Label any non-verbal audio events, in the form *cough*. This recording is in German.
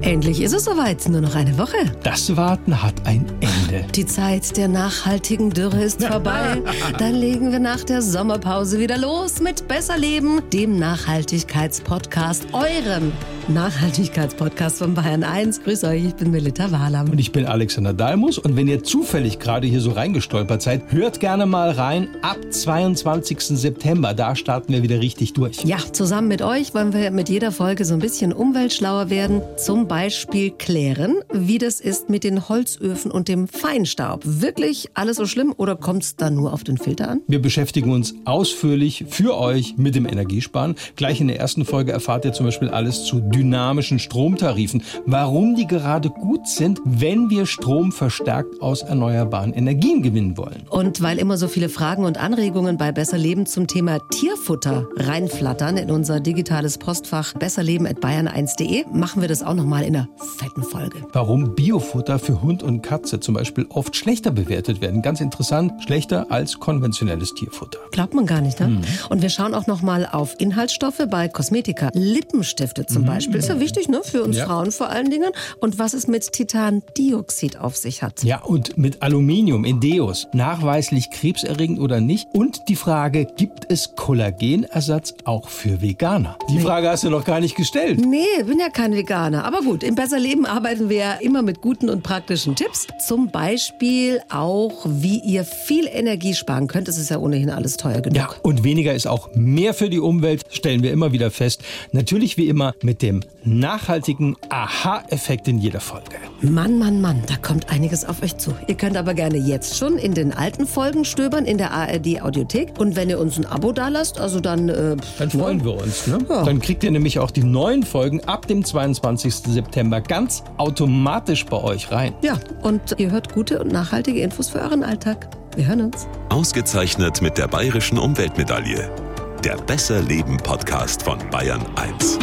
Endlich ist es soweit, nur noch eine Woche. Das Warten hat ein Ende. Die Zeit der nachhaltigen Dürre ist vorbei. *laughs* Dann legen wir nach der Sommerpause wieder los mit Besser Leben, dem Nachhaltigkeitspodcast, eurem Nachhaltigkeitspodcast von Bayern 1. Grüß euch, ich bin Melita Wahlam. Und ich bin Alexander Dalmus. Und wenn ihr zufällig gerade hier so reingestolpert seid, hört gerne mal rein. Ab 22. September, da starten wir wieder richtig durch. Ja, zusammen mit euch wollen wir mit jeder Folge so ein bisschen umweltschlauer werden. Zum Beispiel klären, wie das ist mit den Holzöfen und dem Feinstaub. Wirklich alles so schlimm oder kommt es da nur auf den Filter an? Wir beschäftigen uns ausführlich für euch mit dem Energiesparen. Gleich in der ersten Folge erfahrt ihr zum Beispiel alles zu dynamischen Stromtarifen, warum die gerade gut sind, wenn wir Strom verstärkt aus erneuerbaren Energien gewinnen wollen. Und weil immer so viele Fragen und Anregungen bei Besser Leben zum Thema Tierfutter reinflattern in unser digitales Postfach besserleben.bayern1.de, machen wir das auch nochmal in einer fetten Folge. Warum Biofutter für Hund und Katze zum Beispiel oft schlechter bewertet werden. Ganz interessant, schlechter als konventionelles Tierfutter. Glaubt man gar nicht, ne? Mhm. Und wir schauen auch nochmal auf Inhaltsstoffe bei Kosmetika. Lippenstifte zum mhm. Beispiel. Beispiel. Ist ja wichtig, ne? Für uns ja. Frauen vor allen Dingen. Und was es mit Titandioxid auf sich hat. Ja, und mit Aluminium in Deos. Nachweislich krebserregend oder nicht? Und die Frage, gibt es Kollagenersatz auch für Veganer? Die nee. Frage hast du noch gar nicht gestellt. Nee, bin ja kein Veganer. Aber gut, im Besser Leben arbeiten wir ja immer mit guten und praktischen Tipps. Zum Beispiel auch, wie ihr viel Energie sparen könnt. Es ist ja ohnehin alles teuer genug. Ja, und weniger ist auch mehr für die Umwelt, stellen wir immer wieder fest. Natürlich wie immer mit dem nachhaltigen Aha-Effekt in jeder Folge. Mann, Mann, Mann, da kommt einiges auf euch zu. Ihr könnt aber gerne jetzt schon in den alten Folgen stöbern in der ARD Audiothek. Und wenn ihr uns ein Abo dalasst, also dann. Äh, dann freuen ne? wir uns. Ne? Ja. Dann kriegt ihr nämlich auch die neuen Folgen ab dem 22. September ganz automatisch bei euch rein. Ja, und ihr hört gute und nachhaltige Infos für euren Alltag. Wir hören uns. Ausgezeichnet mit der Bayerischen Umweltmedaille. Der Besser Leben Podcast von Bayern 1.